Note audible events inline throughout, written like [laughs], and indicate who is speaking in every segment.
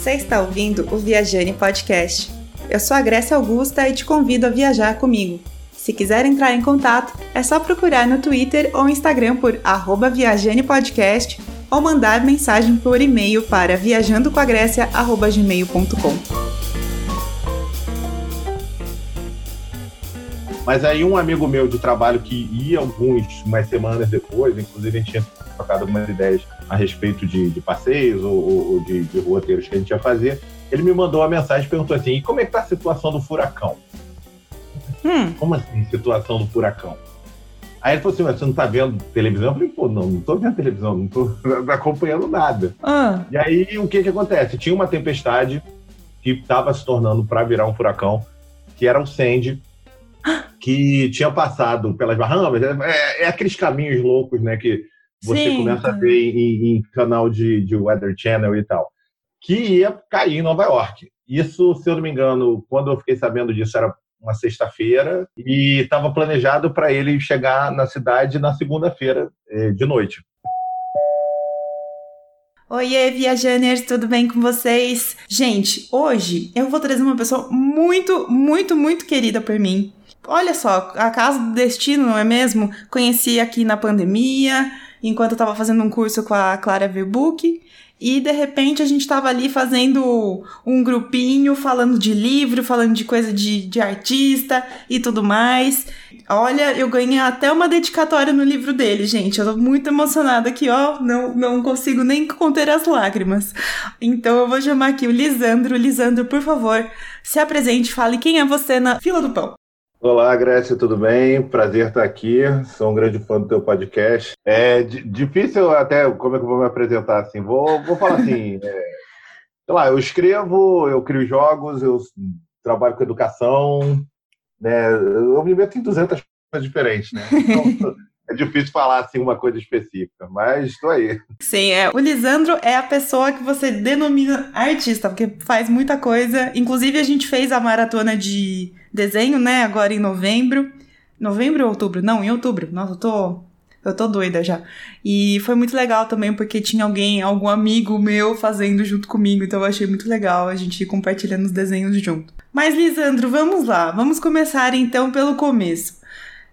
Speaker 1: Você está ouvindo o Viajane Podcast. Eu sou a Grécia Augusta e te convido a viajar comigo. Se quiser entrar em contato, é só procurar no Twitter ou Instagram por @viajanepodcast ou mandar mensagem por e-mail para viajandocoagrécia@gmail.com.
Speaker 2: Mas aí um amigo meu de trabalho que ia alguns umas semanas depois, inclusive a gente tinha trocado algumas ideias a respeito de, de passeios ou, ou de, de, roteiros que a gente ia fazer, ele me mandou uma mensagem e perguntou assim, e como é que tá a situação do furacão? Hum. Como assim, situação do furacão? Aí ele falou assim, mas você não tá vendo televisão? Eu falei, pô, não, não tô vendo televisão, não tô [laughs] acompanhando nada. Ah. E aí, o que que acontece? Tinha uma tempestade que estava se tornando para virar um furacão, que era o Sandy, [gasps] que tinha passado pelas Bahamas. É, é aqueles caminhos loucos, né? Que você Sim, começa a ver em, em, canal de, de Weather Channel e tal. Que ia cair em Nova York. Isso, se eu não me engano, quando eu fiquei sabendo disso, era uma sexta-feira e estava planejado para ele chegar na cidade na segunda-feira eh, de noite.
Speaker 1: Oiê, viajaners, tudo bem com vocês? Gente, hoje eu vou trazer uma pessoa muito, muito, muito querida por mim. Olha só, a casa do destino, não é mesmo? Conheci aqui na pandemia, enquanto eu tava fazendo um curso com a Clara Verbook. E de repente a gente tava ali fazendo um grupinho, falando de livro, falando de coisa de, de artista e tudo mais. Olha, eu ganhei até uma dedicatória no livro dele, gente. Eu tô muito emocionada aqui, ó. Não, não consigo nem conter as lágrimas. Então eu vou chamar aqui o Lisandro. Lisandro, por favor, se apresente, fale quem é você na fila do pão.
Speaker 2: Olá, Grécia, tudo bem? Prazer estar aqui. Sou um grande fã do teu podcast. É difícil até como é que eu vou me apresentar assim. Vou, vou falar assim. [laughs] É, sei lá, eu escrevo, eu crio jogos, eu trabalho com educação, né? Eu me meto em 200 coisas diferentes, né? [laughs] Então, é difícil falar assim uma coisa específica, mas estou aí.
Speaker 1: Sim, é. O Lisandro é a pessoa que você denomina artista, porque faz muita coisa. Inclusive, a gente fez a maratona de desenho, né? Agora em novembro. Novembro ou outubro? Não, em outubro. Nossa, eu tô. Eu tô doida já. E foi muito legal também, porque tinha alguém, algum amigo meu fazendo junto comigo, então eu achei muito legal a gente compartilhando os desenhos junto. Mas, Lisandro, vamos lá. Vamos começar então pelo começo.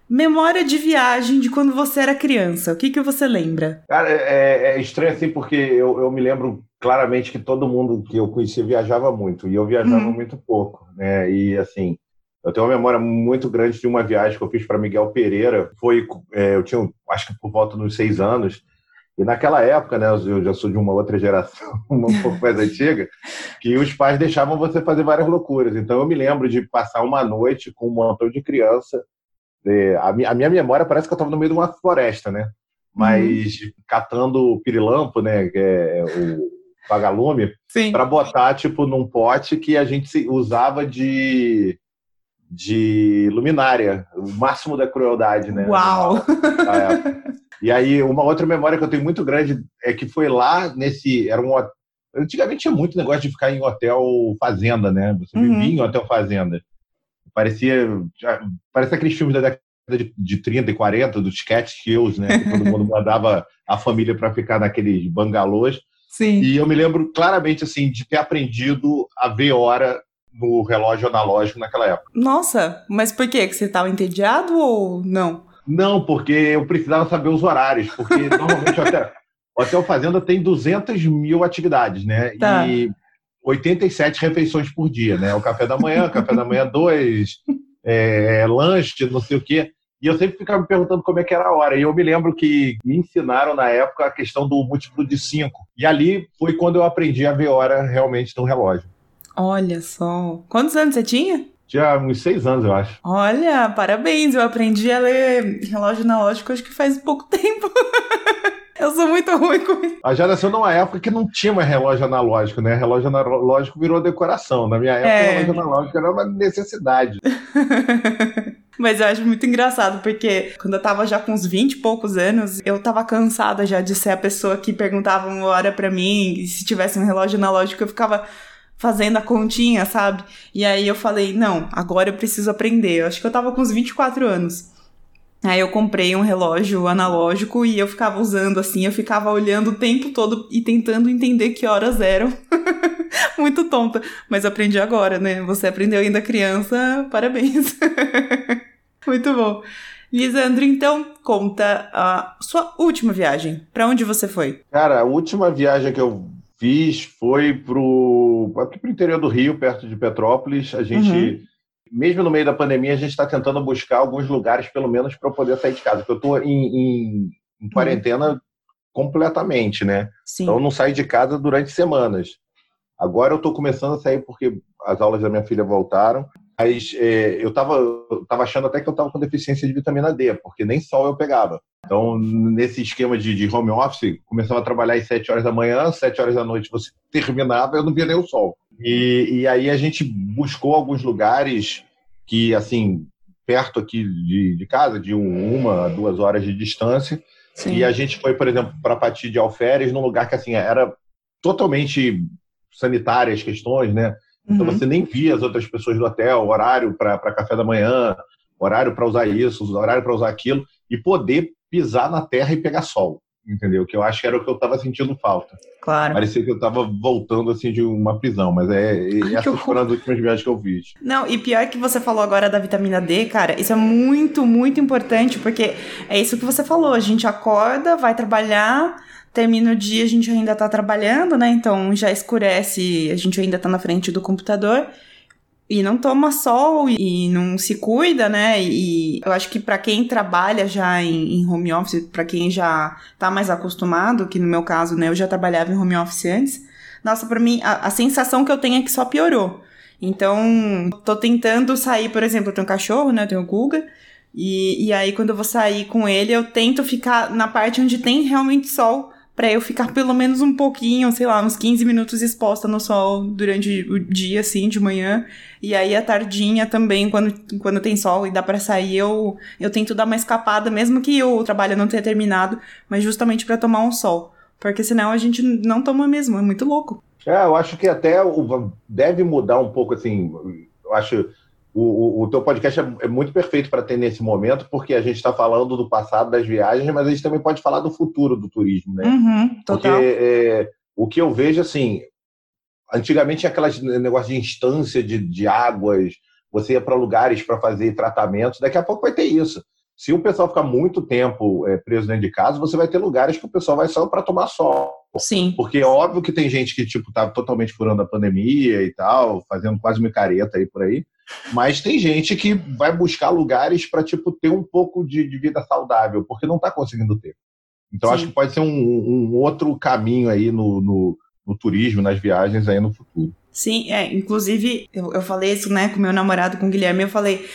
Speaker 1: Memória de viagem de quando você era criança. O que, que você lembra?
Speaker 2: Cara, é, é estranho assim, porque eu, eu me lembro claramente que todo mundo que eu conhecia viajava muito, e eu viajava uhum. muito pouco, né? E assim, eu tenho uma memória muito grande de uma viagem que eu fiz para Miguel Pereira. Foi, é, eu tinha, acho que por volta dos seis anos. E naquela época, né, eu já sou de uma outra geração, [laughs] um pouco mais antiga, que os pais deixavam você fazer várias loucuras. Então eu me lembro de passar uma noite com um montão de criança. A minha memória parece que eu estava no meio de uma floresta, né? Mas uhum. catando pirilampo, né, que é o vagalume, para botar tipo num pote que a gente usava de de luminária, o máximo da crueldade, né?
Speaker 1: Uau!
Speaker 2: E aí, uma outra memória que eu tenho muito grande é que foi lá nesse. Era um Antigamente tinha muito negócio de ficar em hotel fazenda, né? Você uhum. vivia em hotel fazenda. Parecia. Parecia aqueles filmes da década de, de 30 e 40, dos catskills, né? Que todo mundo mandava a família para ficar naqueles bangalôs.
Speaker 1: Sim.
Speaker 2: E eu me lembro claramente, assim, de ter aprendido a ver hora no relógio analógico naquela época.
Speaker 1: Nossa, mas por quê? Que você estava entediado ou não?
Speaker 2: Não, porque eu precisava saber os horários, porque normalmente o hotel, [laughs] hotel Fazenda tem 200 mil atividades, né? Tá. E 87 refeições por dia, né? O café da manhã, café da manhã dois, é, lanche, não sei o quê. E eu sempre ficava me perguntando como é que era a hora. E eu me lembro que me ensinaram na época a questão do múltiplo de 5. E ali foi quando eu aprendi a ver hora realmente no relógio.
Speaker 1: Olha só. Quantos anos você tinha?
Speaker 2: Tinha uns seis anos, eu acho.
Speaker 1: Olha, parabéns. Eu aprendi a ler relógio analógico acho que faz pouco [laughs] tempo. Eu sou muito ruim com isso.
Speaker 2: A já nasceu numa época que não tinha mais relógio analógico, né? Relógio analógico virou decoração. Na minha época, é. relógio analógico era uma necessidade. [laughs]
Speaker 1: Mas eu acho muito engraçado, porque quando eu tava já com uns 20 e poucos anos, eu tava cansada já de ser a pessoa que perguntava uma hora pra mim, e se tivesse um relógio analógico, eu ficava fazendo a continha, sabe? E aí eu falei, não, agora eu preciso aprender. Eu acho que eu tava com uns 24 anos. Aí eu comprei um relógio analógico e eu ficava usando assim, eu ficava olhando o tempo todo e tentando entender que horas eram. [laughs] Muito tonta, mas aprendi agora, né? Você aprendeu ainda criança, parabéns. [laughs] Muito bom. Lisandro, então conta a sua última viagem. Para onde você foi?
Speaker 2: Cara, a última viagem que eu fiz foi pro aqui pro interior do Rio, perto de Petrópolis. A gente, uhum. Mesmo no meio da pandemia, a gente está tentando buscar alguns lugares, pelo menos, para poder sair de casa. Porque eu estou em, em, em, uhum. quarentena uhum. completamente, né? Sim. Então eu não saio de casa durante semanas. Agora eu estou começando a sair porque as aulas da minha filha voltaram. Mas é, eu estava tava achando até que eu estava com deficiência de vitamina D, porque nem sol eu pegava. Então, nesse esquema de, de home office, começava a trabalhar às 7 horas da manhã, 7 horas da noite você terminava, eu não via nem o sol. E, e aí a gente buscou alguns lugares que, assim, perto aqui de, de casa, de um, uma, duas horas de distância. Sim. E a gente foi, por exemplo, para Pati de Alferes, num lugar que, assim, era totalmente sanitária as questões, né? Então uhum. você nem via as outras pessoas do hotel, horário para café da manhã, horário para usar isso, horário para usar aquilo, e poder pisar na terra e pegar sol, entendeu? Que eu acho que era o que eu estava sentindo falta.
Speaker 1: Claro.
Speaker 2: Parecia que eu estava voltando assim de uma prisão, mas é, é essas foram as últimas viagens que eu fiz.
Speaker 1: Não, e pior que você falou agora da vitamina D, cara, isso é muito, muito importante, porque é isso que você falou, a gente acorda, vai trabalhar, termina o dia, a gente ainda tá trabalhando, né? Então já escurece, a gente ainda tá na frente do computador e não toma sol e não se cuida, né? E eu acho que para quem trabalha já em, em home office, para quem já tá mais acostumado, que no meu caso, né, eu já trabalhava em home office antes, nossa, para mim a, a sensação que eu tenho é que só piorou. Então, tô tentando sair, por exemplo, eu tenho um cachorro, né? Eu tenho o Guga. E, e aí, quando eu vou sair com ele, eu tento ficar na parte onde tem realmente sol para eu ficar pelo menos um pouquinho, sei lá, uns 15 minutos exposta no sol durante o dia, assim, de manhã. E aí a tardinha também, quando, quando tem sol e dá para sair, eu, eu tento dar uma escapada, mesmo que o trabalho não tenha terminado, mas justamente para tomar um sol. Porque senão a gente não toma mesmo, é muito louco.
Speaker 2: É, eu acho que até deve mudar um pouco, assim, eu acho o, o, o teu podcast é, é muito perfeito para ter nesse momento, porque a gente está falando do passado das viagens, mas a gente também pode falar do futuro do turismo, né?
Speaker 1: Uhum,
Speaker 2: porque é, o que eu vejo, assim, antigamente tinha aquelas negócio de instância de, de águas, você ia para lugares para fazer tratamentos, daqui a pouco vai ter isso. Se o pessoal ficar muito tempo é, preso dentro de casa, você vai ter lugares que o pessoal vai só para tomar sol.
Speaker 1: Sim.
Speaker 2: Porque é óbvio que tem gente que, tipo, tá totalmente furando a pandemia e tal, fazendo quase micareta aí por aí. Mas tem gente que vai buscar lugares para tipo ter um pouco de, de, vida saudável, porque não está conseguindo ter. Então Sim. acho que pode ser um, um outro caminho aí no, no, no, turismo, nas viagens aí no futuro.
Speaker 1: Sim, é. Inclusive, eu, eu falei isso, né, com meu namorado, com o Guilherme, eu falei,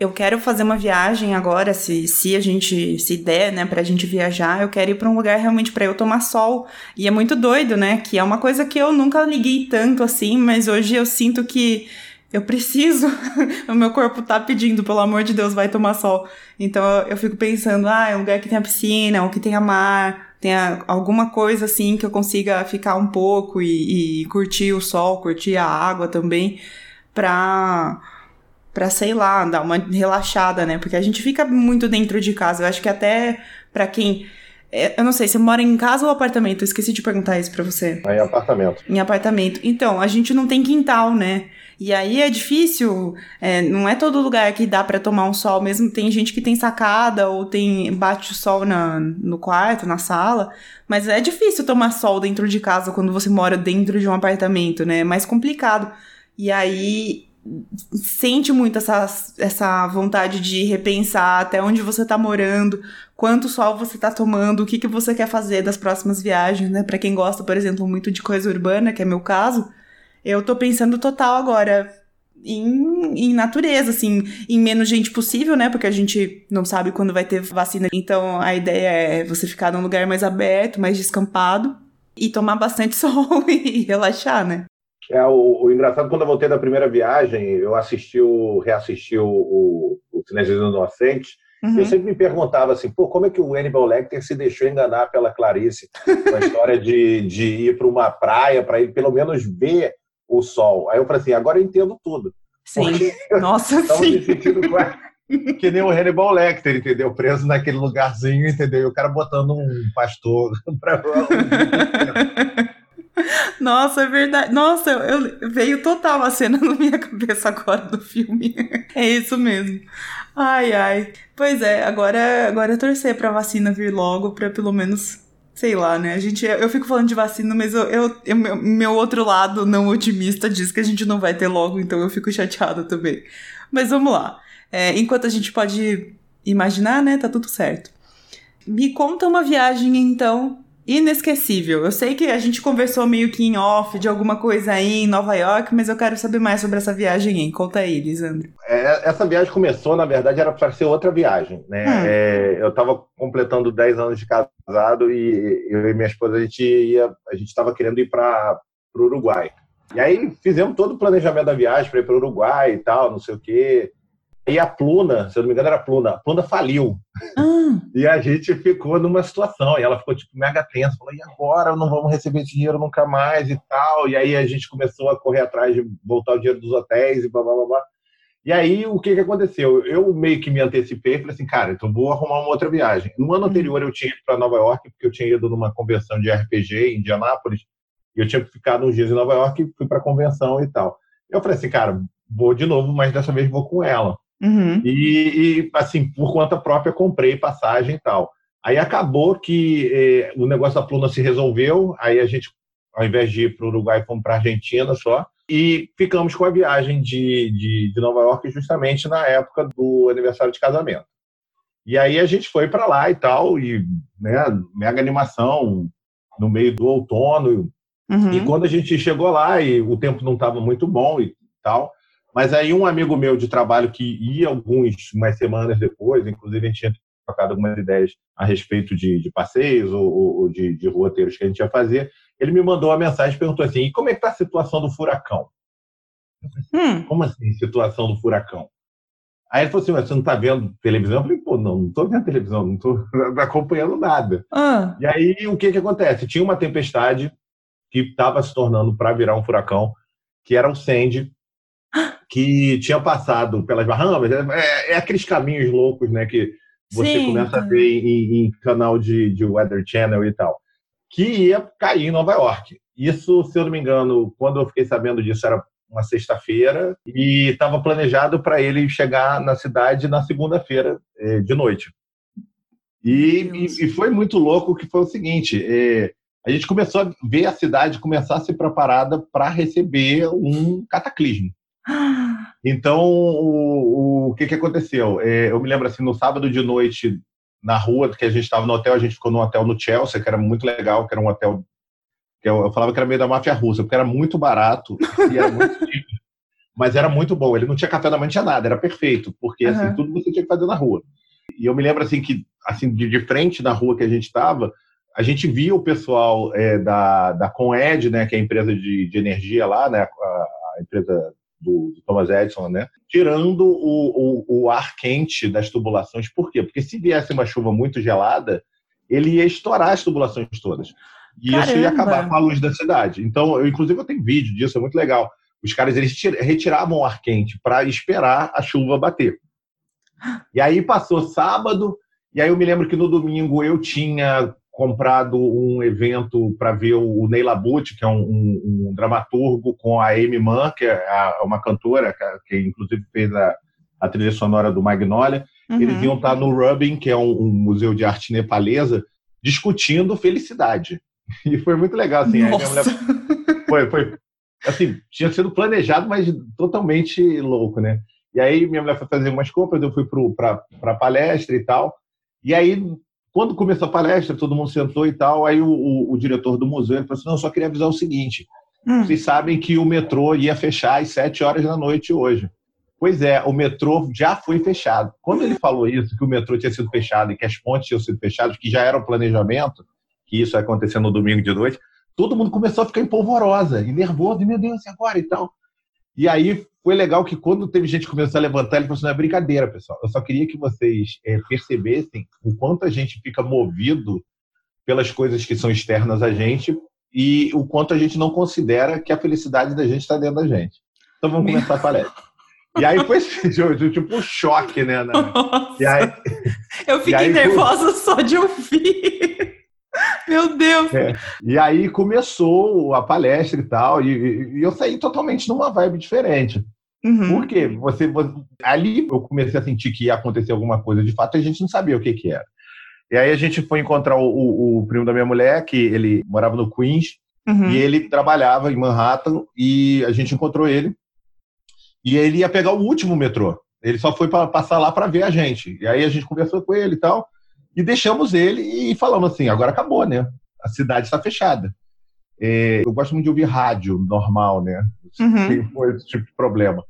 Speaker 1: eu quero fazer uma viagem agora, se, se a gente se der, né, pra gente viajar, eu quero ir para um lugar realmente para eu tomar sol. E é muito doido, né, que é uma coisa que eu nunca liguei tanto assim, mas hoje eu sinto que eu preciso, [laughs] o meu corpo tá pedindo, pelo amor de Deus, vai tomar sol. Então eu fico pensando, ah, é um lugar que tem a piscina, ou que tem a mar, tem alguma coisa assim que eu consiga ficar um pouco e, e curtir o sol, curtir a água também, pra, pra, sei lá, dar uma relaxada, né? Porque a gente fica muito dentro de casa. Eu acho que até pra quem eu não sei, você mora em casa ou apartamento? Eu esqueci de perguntar isso pra você.
Speaker 2: Em apartamento.
Speaker 1: Em apartamento. Então, a gente não tem quintal, né? E aí é difícil, é, não é todo lugar que dá para tomar um sol mesmo. Tem gente que tem sacada ou tem bate o sol na, no quarto, na sala. Mas é difícil tomar sol dentro de casa quando você mora dentro de um apartamento, né? É mais complicado. E aí sente muito essa, essa vontade de repensar até onde você tá morando, quanto sol você tá tomando, o que, que você quer fazer das próximas viagens, né? Para quem gosta, por exemplo, muito de coisa urbana, que é meu caso, eu tô pensando total agora em, em, natureza, assim, em menos gente possível, né? Porque a gente não sabe quando vai ter vacina. Então a ideia é você ficar num lugar mais aberto, mais descampado e tomar bastante [laughs] sol e relaxar, né?
Speaker 2: É, o, o engraçado, quando eu voltei da primeira viagem, eu assisti o, reassisti o, o, o Cinezino Inocente, Uhum. Eu sempre me perguntava assim, pô, como é que o Hannibal Lecter se deixou enganar pela Clarice com a história de, de ir para uma praia para ele pelo menos ver o sol. Aí eu falei assim, agora eu entendo tudo.
Speaker 1: Sim, [laughs] nossa, sim.
Speaker 2: Me sentindo [laughs] que nem o Hannibal Lecter, entendeu? Preso naquele lugarzinho, entendeu? E o cara botando um pastor [laughs] para
Speaker 1: Nossa, é verdade. Nossa, eu, veio total a cena na minha cabeça agora do filme. É isso mesmo. Ai, ai. Pois é, agora, agora é torcer pra vacina vir logo, pra pelo menos sei lá, né? A gente, eu fico falando de vacina, mas eu, eu, eu, meu outro lado não otimista diz que a gente não vai ter logo, então eu fico chateada também. Mas vamos lá. É, enquanto a gente pode imaginar, né? Tá tudo certo. Me conta uma viagem, então, inesquecível. Eu sei que a gente conversou meio que em off de alguma coisa aí em Nova York, mas eu quero saber mais sobre essa viagem aí. Conta aí, Lisandro.
Speaker 2: É, essa viagem começou, na verdade, era para ser outra viagem, né? Hum. É, eu estava completando 10 anos de casado e eu e minha esposa a gente ia, a gente estava querendo ir para o Uruguai. E aí fizemos todo o planejamento da viagem para ir para o Uruguai e tal, não sei o quê. E a Pluna, se eu não me engano era a Pluna, a Pluna faliu. Ah. [laughs] E a gente ficou numa situação, e ela ficou tipo mega tensa, falou, e agora não vamos receber dinheiro nunca mais e tal. E aí a gente começou a correr atrás de voltar o dinheiro dos hotéis e blá blá blá. blá. E aí o que que aconteceu? Eu meio que me antecipei, falei assim, cara, então vou arrumar uma outra viagem. No ano anterior eu tinha ido para Nova York, porque eu tinha ido numa convenção de RPG em Indianápolis, e eu tinha ficado uns dias em Nova York e fui para a convenção e tal. Eu falei assim, cara, vou de novo, mas dessa vez vou com ela. Uhum. E, e, assim, por conta própria, comprei passagem e tal. Aí acabou que eh, o negócio da Pluna se resolveu, aí a gente, ao invés de ir para o Uruguai, fomos para a Argentina só, e ficamos com a viagem de, de, de, Nova York justamente na época do aniversário de casamento. E aí a gente foi para lá e tal, e né, mega animação no meio do outono. Uhum. E quando a gente chegou lá, e o tempo não estava muito bom e tal, mas aí um amigo meu de trabalho que ia alguns, umas semanas depois, inclusive a gente tinha trocado algumas ideias a respeito de, de passeios ou, ou de, de, roteiros que a gente ia fazer, ele me mandou uma mensagem e perguntou assim, e como é que está a situação do furacão? Hum. Como assim, situação do furacão? Aí ele falou assim, mas você não está vendo televisão? Eu falei, pô, não, não estou vendo televisão, não estou [laughs] acompanhando nada. Ah. E aí, o que que acontece? Tinha uma tempestade que estava se tornando para virar um furacão, que era o Sandy, que tinha passado pelas Bahamas. É, é aqueles caminhos loucos, né? Que você Sim, começa a ver em, em, canal de, de Weather Channel e tal. Que ia cair em Nova York. Isso, se eu não me engano, quando eu fiquei sabendo disso, era uma sexta-feira e estava planejado para ele chegar na cidade na segunda-feira eh, de noite. E, e, e, foi muito louco que foi o seguinte: eh, a gente começou a ver a cidade começar a ser preparada para receber um cataclismo. Então, o, o que, que aconteceu? É, eu me lembro assim, no sábado de noite, na rua, que a gente estava no hotel, a gente ficou num hotel no Chelsea, que era muito legal, que era um hotel que eu, eu falava que era meio da máfia russa, porque era muito barato e era muito [laughs] mas era muito bom. Ele não tinha café da manhã, não tinha nada, era perfeito, porque uhum. assim, tudo você tinha que fazer na rua. E eu me lembro assim que assim de, de frente na rua que a gente estava, a gente via o pessoal é, da, da Coned, né, que é a empresa de, de energia lá, né, a, a empresa do, do, Thomas Edison, né? Tirando o, o, o, ar quente das tubulações. Por quê? Porque se viesse uma chuva muito gelada, ele ia estourar as tubulações todas. E Caramba. isso ia acabar com a luz da cidade. Então, eu, inclusive, eu tenho vídeo disso, é muito legal. Os caras eles retiravam o ar quente para esperar a chuva bater. E aí passou sábado, e aí eu me lembro que no domingo eu tinha comprado um evento para ver o Ney Labute, que é um, um, um, dramaturgo, com a Amy Mann, que é a, uma cantora, que, inclusive fez a, a trilha sonora do Magnolia. Uhum. Eles iam estar no Rubin, que é um, um, museu de arte nepalesa, discutindo felicidade. [laughs] E foi muito legal, assim. Mulher... [laughs] Foi, foi, assim, tinha sido planejado, mas totalmente louco, né? E aí minha mulher foi fazer umas compras, eu fui para a palestra e tal. E aí quando começou a palestra, todo mundo sentou e tal, aí o, o, o diretor do museu falou assim, não, só queria avisar o seguinte, hum. vocês sabem que o metrô ia fechar às sete horas da noite hoje. Pois é, o metrô já foi fechado. Quando ele falou isso, que o metrô tinha sido fechado e que as pontes tinham sido fechadas, que já era o planejamento, que isso ia acontecer no domingo de noite, todo mundo começou a ficar empolvorosa e nervoso, e meu Deus, e agora e tal. E aí foi legal que quando teve gente que começou a levantar, ele falou assim, não é brincadeira, pessoal. Eu só queria que vocês é, percebessem o quanto a gente fica movido pelas coisas que são externas a gente e o quanto a gente não considera que a felicidade da gente está dentro da gente. Então vamos começar a palestra. E aí foi [laughs] tipo um choque, né?
Speaker 1: Nossa. E aí, Eu fiquei nervosa foi... só de ouvir. [laughs] Meu Deus!
Speaker 2: É. E aí começou a palestra e tal, e, e eu saí totalmente numa vibe diferente. Uhum. Porque você, você, ali eu comecei a sentir que ia acontecer alguma coisa de fato, e a gente não sabia o que, que era. E aí a gente foi encontrar o, o, o primo da minha mulher, que ele morava no Queens, uhum. e ele trabalhava em Manhattan, e a gente encontrou ele. E ele ia pegar o último metrô. Ele só foi para passar lá para ver a gente. E aí a gente conversou com ele e tal, e deixamos ele e falamos assim: agora acabou, né? A cidade está fechada. É, eu gosto muito de ouvir rádio normal, né? Uhum. Esse tipo de problema.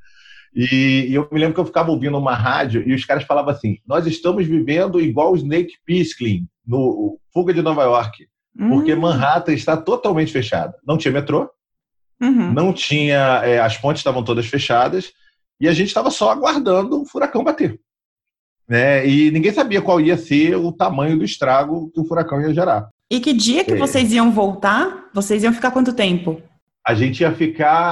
Speaker 2: E, e, eu me lembro que eu ficava ouvindo uma rádio e os caras falavam assim: nós estamos vivendo igual o Snake Plissken no Fuga de Nova York, porque uhum. Manhattan está totalmente fechada. Não tinha metrô, uhum. não tinha. É, as pontes estavam todas fechadas e a gente estava só aguardando o furacão bater. Né? E ninguém sabia qual ia ser o tamanho do estrago que o furacão ia gerar.
Speaker 1: E que dia que é. vocês iam voltar? Vocês iam ficar quanto tempo?
Speaker 2: A gente ia ficar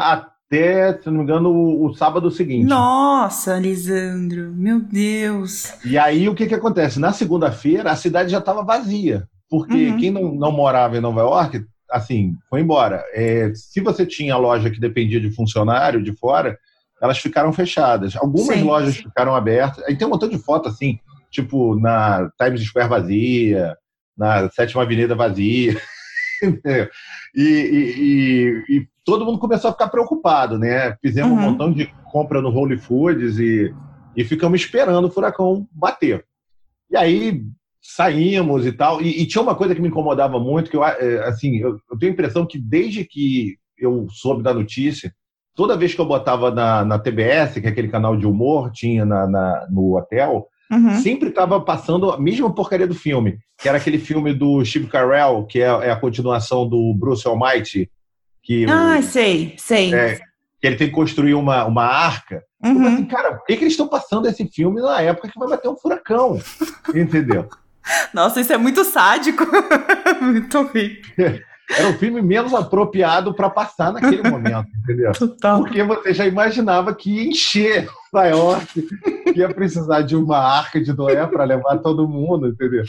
Speaker 2: até, se não me engano, o, o, sábado seguinte.
Speaker 1: Nossa, Lisandro, meu Deus.
Speaker 2: E aí o que, que acontece? Na segunda-feira a cidade já estava vazia, porque uhum. quem não, não morava em Nova York, assim, foi embora. É, se você tinha loja que dependia de funcionário de fora, elas ficaram fechadas. Algumas sim, lojas sim. ficaram abertas. Aí tem um montão de foto assim, tipo na Times Square vazia, na Sétima Avenida vazia. [laughs] e, e, e, todo mundo começou a ficar preocupado, né? Fizemos uhum. um montão de compra no Holy Foods e, e ficamos esperando o furacão bater. E aí saímos e tal. E, e tinha uma coisa que me incomodava muito, que eu, é, assim, eu, eu, tenho a impressão que desde que eu soube da notícia, toda vez que eu botava na, na TBS, que é aquele canal de humor, tinha na, na no hotel, Uhum. Sempre estava passando a mesma porcaria do filme, que era aquele filme do Steve Carell, que é, é a continuação do Bruce Almighty. Que
Speaker 1: ah, o, sei, sei.
Speaker 2: É, que ele tem que construir uma, uma arca. Uhum. assim, cara, por que, que eles estão passando esse filme na época que vai bater um furacão? [laughs] Entendeu?
Speaker 1: Nossa, isso é muito sádico. [laughs] muito horrível. [laughs]
Speaker 2: Era o filme menos apropriado para passar naquele momento, entendeu? Total. Porque você já imaginava que ia encher Nova York, que ia precisar de uma arca de Noé para levar todo mundo, entendeu?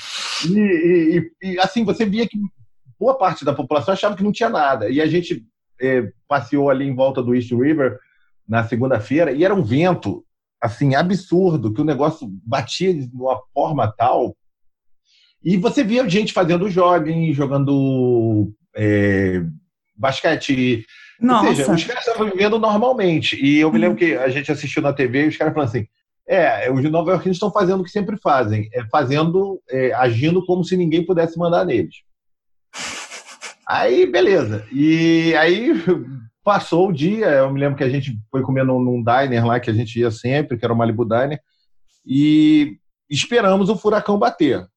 Speaker 2: E, e, e, assim, você via que boa parte da população achava que não tinha nada. E a gente é, passeou ali em volta do East River na segunda-feira e era um vento assim absurdo que o negócio batia de uma forma tal e você via gente fazendo jogging, jogando é, basquete. Nossa. Ou seja, os caras estavam vivendo normalmente. E eu me lembro que a gente assistiu na TV e os caras falaram assim: é, os Nova Yorkinos estão fazendo o que sempre fazem, é fazendo, é, agindo como se ninguém pudesse mandar neles. [laughs] Aí, beleza. E aí [laughs] passou o dia, eu me lembro que a gente foi comer num, num diner lá que a gente ia sempre, que era o Malibu Diner, e esperamos o furacão bater.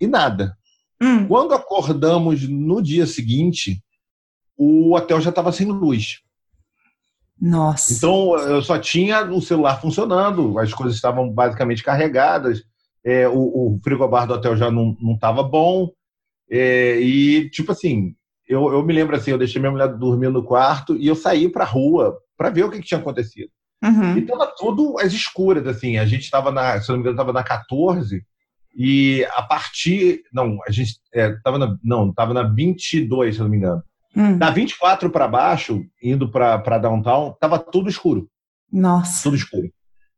Speaker 2: E nada. Hum. Quando acordamos no dia seguinte, o hotel já estava sem luz.
Speaker 1: Nossa.
Speaker 2: Então eu só tinha o celular funcionando, as coisas estavam basicamente carregadas, é, o, o frigobar do hotel já não estava bom. É, e, tipo assim, eu, eu me lembro assim: eu deixei minha mulher dormir no quarto e eu saí para a rua para ver o que, que tinha acontecido. Uhum. E estava tudo às escuras, assim. A gente estava na, se não me engano, estava na 14 e a partir. Não, a gente estava é, na. Não, estava na 22, se não me engano. Hum. Da 24 para baixo, indo para downtown, estava tudo escuro.
Speaker 1: Nossa.
Speaker 2: Tudo escuro.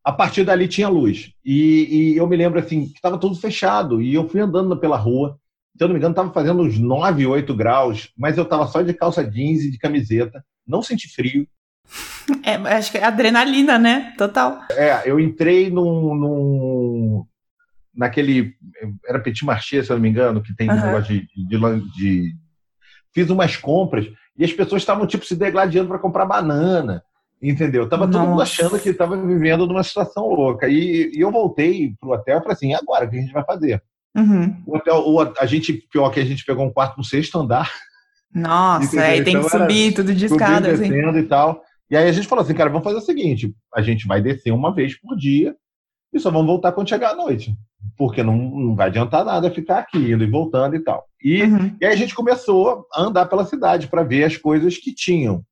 Speaker 2: A partir dali tinha luz. E, e eu me lembro assim, que estava tudo fechado. E eu fui andando pela rua. Se eu não me engano, estava fazendo uns 9, 8 graus, mas eu estava só de calça jeans e de camiseta. Não senti frio.
Speaker 1: É, acho que é adrenalina, né? Total.
Speaker 2: É, eu entrei num, num, naquele. Era Petit Marché, se eu não me engano, que tem uhum. negócio de, de, de, Fiz umas compras e as pessoas estavam, tipo, se degladiando para comprar banana. Entendeu? Tava Nossa. todo mundo achando que estava vivendo numa situação louca. E, e eu voltei pro hotel e falei assim: agora, o que a gente vai fazer? Uhum. O hotel, o, a gente, pior que a gente pegou um quarto no sexto andar.
Speaker 1: Nossa, aí tem então, que subir tudo de escada.
Speaker 2: Assim. E tal. E aí a gente falou assim, cara, vamos fazer o seguinte: a gente vai descer uma vez por dia e só vamos voltar quando chegar à noite porque não, não vai adiantar nada ficar aqui, indo e voltando e tal. E, uhum. e aí a gente começou a andar pela cidade para ver as coisas que tinham.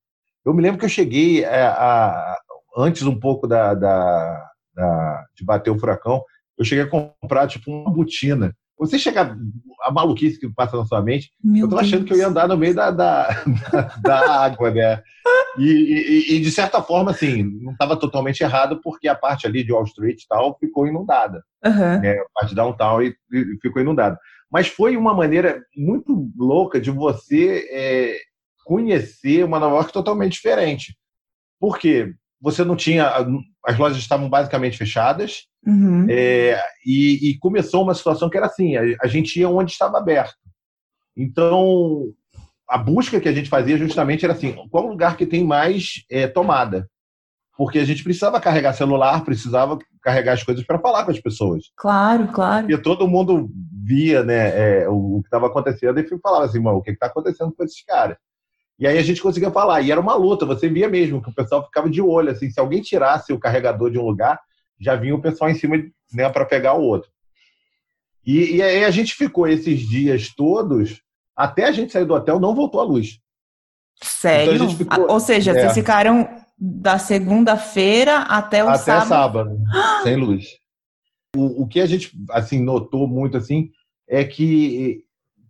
Speaker 2: Eu me lembro que eu cheguei a, é, a, antes um pouco da, da, da, de bater o furacão, eu cheguei a comprar tipo uma botina você chegar a maluquice que passa na sua mente, Meu eu achando Deus. que eu ia andar no meio da, da, da, [laughs] da água, né? E, e, e, de certa forma, assim, não estava totalmente errado, porque a parte ali de Wall Street e tal ficou inundada. Uhum. Né? A parte downtown e, e ficou inundada. Mas foi uma maneira muito louca de você é, conhecer uma Nova York totalmente diferente. Por quê? Você não tinha. As lojas estavam basicamente fechadas, uhum. é, e, e, começou uma situação que era assim: a, a gente ia onde estava aberto. Então, a busca que a gente fazia justamente era assim: qual lugar que tem mais é, tomada? Porque a gente precisava carregar celular, precisava carregar as coisas para falar com as pessoas.
Speaker 1: Claro, claro.
Speaker 2: E todo mundo via né, é, o, que estava acontecendo e falava assim: o que está acontecendo com esses caras? E aí a gente conseguia falar. E era uma luta, você via mesmo que o pessoal ficava de olho. assim Se alguém tirasse o carregador de um lugar, já vinha o pessoal em cima né, para pegar o outro. E, e aí a gente ficou esses dias todos até a gente sair do hotel, não voltou a luz.
Speaker 1: Sério? Então ficou... Ou seja, é. vocês ficaram da segunda-feira até o
Speaker 2: até
Speaker 1: sábado.
Speaker 2: Até sábado, [gasps] sem luz. O, o que a gente assim notou muito assim é que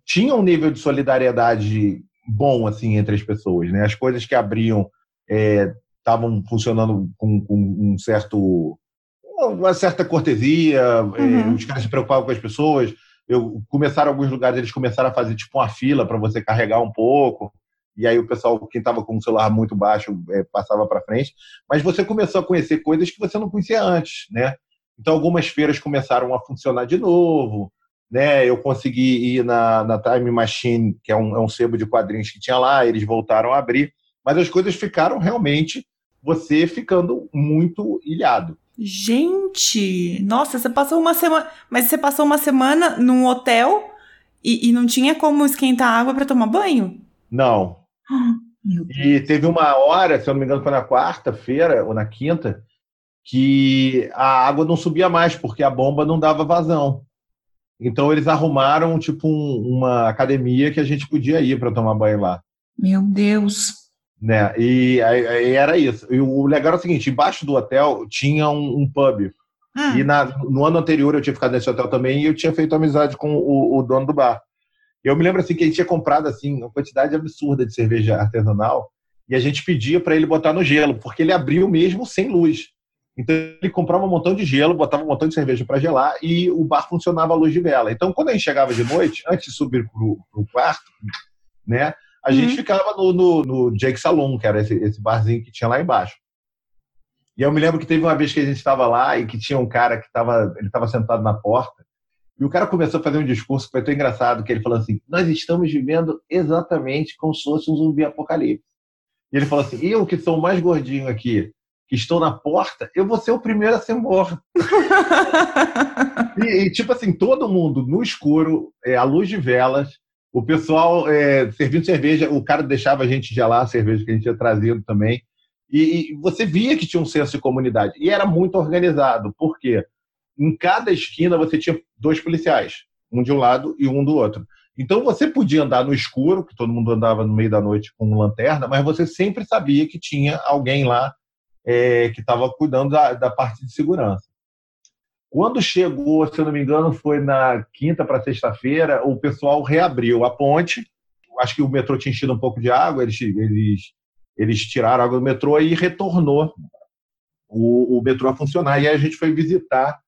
Speaker 2: tinha um nível de solidariedade bom assim entre as pessoas, né? As coisas que abriam estavam é, funcionando com, com, um certo uma certa cortesia, é, uhum. os caras se preocupavam com as pessoas. Eu começaram alguns lugares eles começaram a fazer tipo uma fila para você carregar um pouco. E aí o pessoal quem estava com o celular muito baixo é, passava para frente. Mas você começou a conhecer coisas que você não conhecia antes né? Então algumas feiras começaram a funcionar de novo né? Eu consegui ir na, na Time Machine que é um, é um sebo de quadrinhos que tinha lá eles voltaram a abrir. Mas as coisas ficaram realmente você ficando muito ilhado
Speaker 1: Gente, nossa, você passou uma semana. Mas você passou uma semana num hotel e, e não tinha como esquentar água para tomar banho?
Speaker 2: Não. [gasps] e teve uma hora, se eu não me engano, foi na quarta-feira ou na quinta, que a água não subia mais, porque a bomba não dava vazão. Então eles arrumaram tipo um, uma academia que a gente podia ir para tomar banho lá.
Speaker 1: Meu Deus.
Speaker 2: Né? E aí, era isso. E o legal era o seguinte: embaixo do hotel tinha um, um pub. Hum. E na, no ano anterior eu tinha ficado nesse hotel também e eu tinha feito amizade com o, o dono do bar. Eu me lembro assim que a gente tinha comprado assim uma quantidade absurda de cerveja artesanal e a gente pedia para ele botar no gelo, porque ele abriu mesmo sem luz. Então ele comprava um montão de gelo, botava um montão de cerveja para gelar e o bar funcionava à luz de vela. Então quando a gente chegava de noite, antes de subir para o quarto, né, a uhum. gente ficava no, no, no, Jake Saloon, que era esse, esse barzinho que tinha lá embaixo. E eu me lembro que teve uma vez que a gente estava lá e que tinha um cara que estava ele estava sentado na porta e o cara começou a fazer um discurso que foi tão engraçado que ele falou assim: nós estamos vivendo exatamente como se fosse um zumbi apocalipse. E ele falou assim: eu que sou o mais gordinho aqui, que estou na porta, eu vou ser o primeiro a ser morto. [laughs] e, e, tipo assim, todo mundo no escuro, é, à luz de velas, o pessoal é, servindo cerveja, o cara deixava a gente gelar a cerveja que a gente tinha trazido também. E, e, você via que tinha um senso de comunidade. E era muito organizado, porque em cada esquina você tinha dois policiais, um de um lado e um do outro. Então você podia andar no escuro, que todo mundo andava no meio da noite com lanterna, mas você sempre sabia que tinha alguém lá é, que estava cuidando da, da parte de segurança. Quando chegou, se eu não me engano, foi na quinta para sexta-feira, o pessoal reabriu a ponte. Acho que o metrô tinha enchido um pouco de água, eles, eles, eles tiraram a água do metrô e retornou o, o metrô a funcionar. E aí a gente foi visitar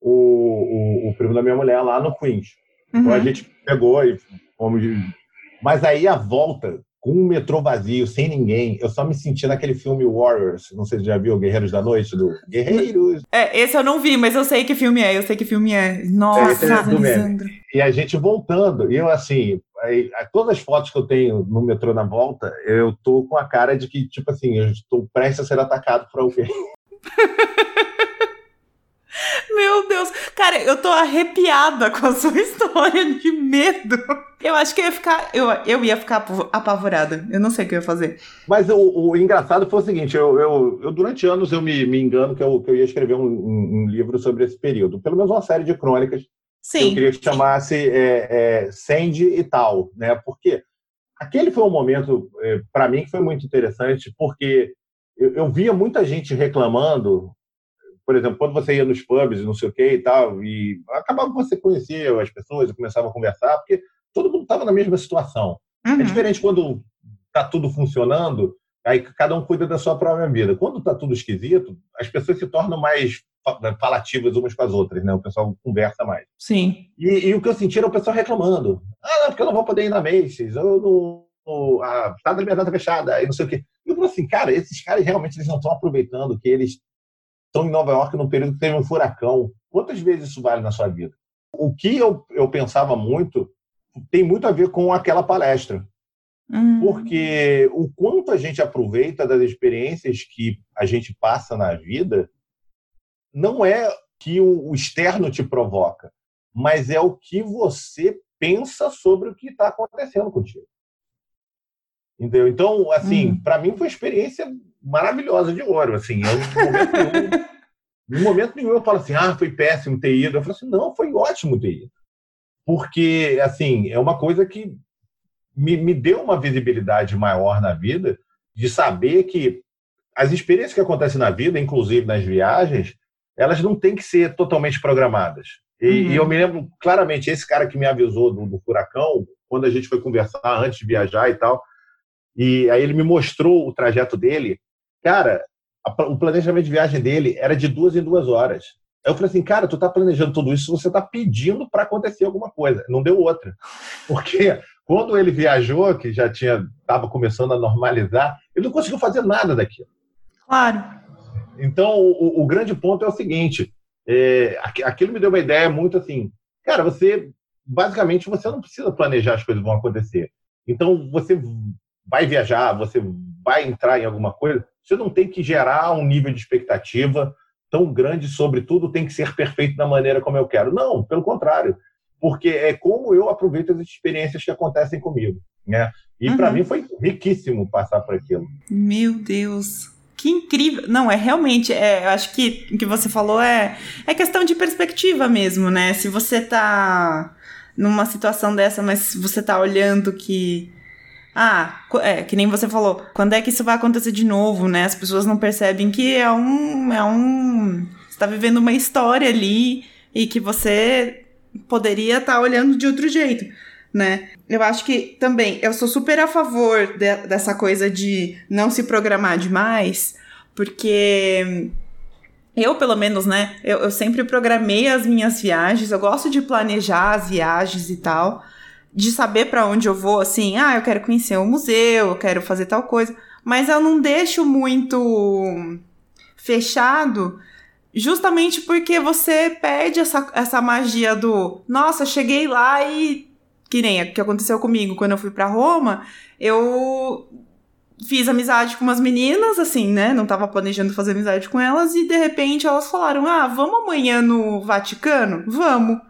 Speaker 2: o, o, o primo da minha mulher lá no Queens. Uhum. Então a uhum. gente pegou e fomos. Mas aí a volta com o metrô vazio, sem ninguém, eu só me senti naquele filme Warriors. Não sei se já viu Guerreiros da Noite, do Guerreiros.
Speaker 1: É, esse eu não vi, mas eu sei que filme é, eu sei que filme é. Nossa, é,
Speaker 2: E a gente voltando, eu assim, aí, todas as fotos que eu tenho no metrô na volta, eu tô com a cara de que, tipo assim, eu estou prestes a ser atacado por alguém. [laughs]
Speaker 1: Meu Deus. Cara, eu tô arrepiada com a sua [laughs] história de medo. Eu acho que eu ia ficar. Eu, eu ia ficar apavorada. Eu não sei o que eu ia fazer.
Speaker 2: Mas o, o engraçado foi o seguinte: eu, eu, eu, durante anos eu me, me engano que eu, que eu ia escrever um, um, um livro sobre esse período. Pelo menos uma série de crônicas. Sim. Que eu queria que chamasse é, é, Sandy e tal, né? Porque aquele foi um momento, é, para mim, que foi muito interessante, porque eu, eu via muita gente reclamando por exemplo, quando você ia nos pubs e não sei o que e tal, e acabava que você conhecia as pessoas e começava a conversar, porque todo mundo estava na mesma situação. É uhum. É diferente quando está tudo funcionando, aí cada um cuida da sua própria vida. Quando está tudo esquisito, as pessoas se tornam mais falativas umas com as outras, né? O pessoal conversa mais.
Speaker 1: Sim.
Speaker 2: E, e o que eu senti era o pessoal reclamando. Ah, não, porque eu não vou poder ir na Macy's, eu não, a Estado da Liberdade tá fechada, e não sei o quê. E eu falei assim, cara, esses caras realmente eles não estão aproveitando que eles estão em Nova York num período que teve um furacão. Quantas vezes isso vale na sua vida? O que eu, eu pensava muito tem muito a ver com aquela palestra. Uhum. Porque o quanto a gente aproveita das experiências que a gente passa na vida não é que o externo te provoca, mas é o que você pensa sobre o que está acontecendo contigo. Entendeu? Então, assim, uhum. para mim foi uma experiência maravilhosa de ouro. Assim, eu, [laughs] em momento nenhum eu falo assim, ah, foi péssimo ter ido. Eu falo assim, não, foi ótimo ter ido. Porque, assim, é uma coisa que me, me deu uma visibilidade maior na vida de saber que as experiências que acontecem na vida, inclusive nas viagens, elas não têm que ser totalmente programadas. E, uhum. e eu me lembro claramente, esse cara que me avisou do, do, furacão, quando a gente foi conversar antes de viajar e tal, e aí ele me mostrou o trajeto dele. Cara, a, o planejamento de viagem dele era de duas em duas horas. Aí eu falei assim, cara, tu tá planejando tudo isso, você tá pedindo para acontecer alguma coisa. Não deu outra. [laughs] Porque quando ele viajou, que já tinha estava começando a normalizar, ele não conseguiu fazer nada daquilo.
Speaker 1: Claro.
Speaker 2: Então, o, o grande ponto é o seguinte: é, aquilo me deu uma ideia muito assim, cara, você basicamente você não precisa planejar as coisas vão acontecer. Então, você vai viajar, você vai entrar em alguma coisa, você não tem que gerar um nível de expectativa tão grande sobre tudo, tem que ser perfeito da maneira como eu quero. Não, pelo contrário porque é como eu aproveito as experiências que acontecem comigo, né? E uhum. para mim foi riquíssimo passar por aquilo.
Speaker 1: Meu Deus. Que incrível. Não, é realmente, é, eu acho que o que você falou é, é questão de perspectiva mesmo, né? Se você tá numa situação dessa, mas você tá olhando que. Ah, é, que nem você falou, quando é que isso vai acontecer de novo, né? As pessoas não percebem que é um. É um. Você tá vivendo uma história ali e que você poderia estar tá olhando de outro jeito, né? Eu acho que também eu sou super a favor de, dessa coisa de não se programar demais, porque eu, pelo menos, né? Eu, eu sempre programei as minhas viagens, eu gosto de planejar as viagens e tal, de saber para onde eu vou, assim, ah, eu quero conhecer um museu, eu quero fazer tal coisa, mas eu não deixo muito fechado Justamente porque você perde essa, essa magia do nossa, cheguei lá e. Que nem o que aconteceu comigo quando eu fui para Roma, eu fiz amizade com umas meninas, assim, né? Não tava planejando fazer amizade com elas, e de repente elas falaram: Ah, vamos amanhã no Vaticano? Vamos.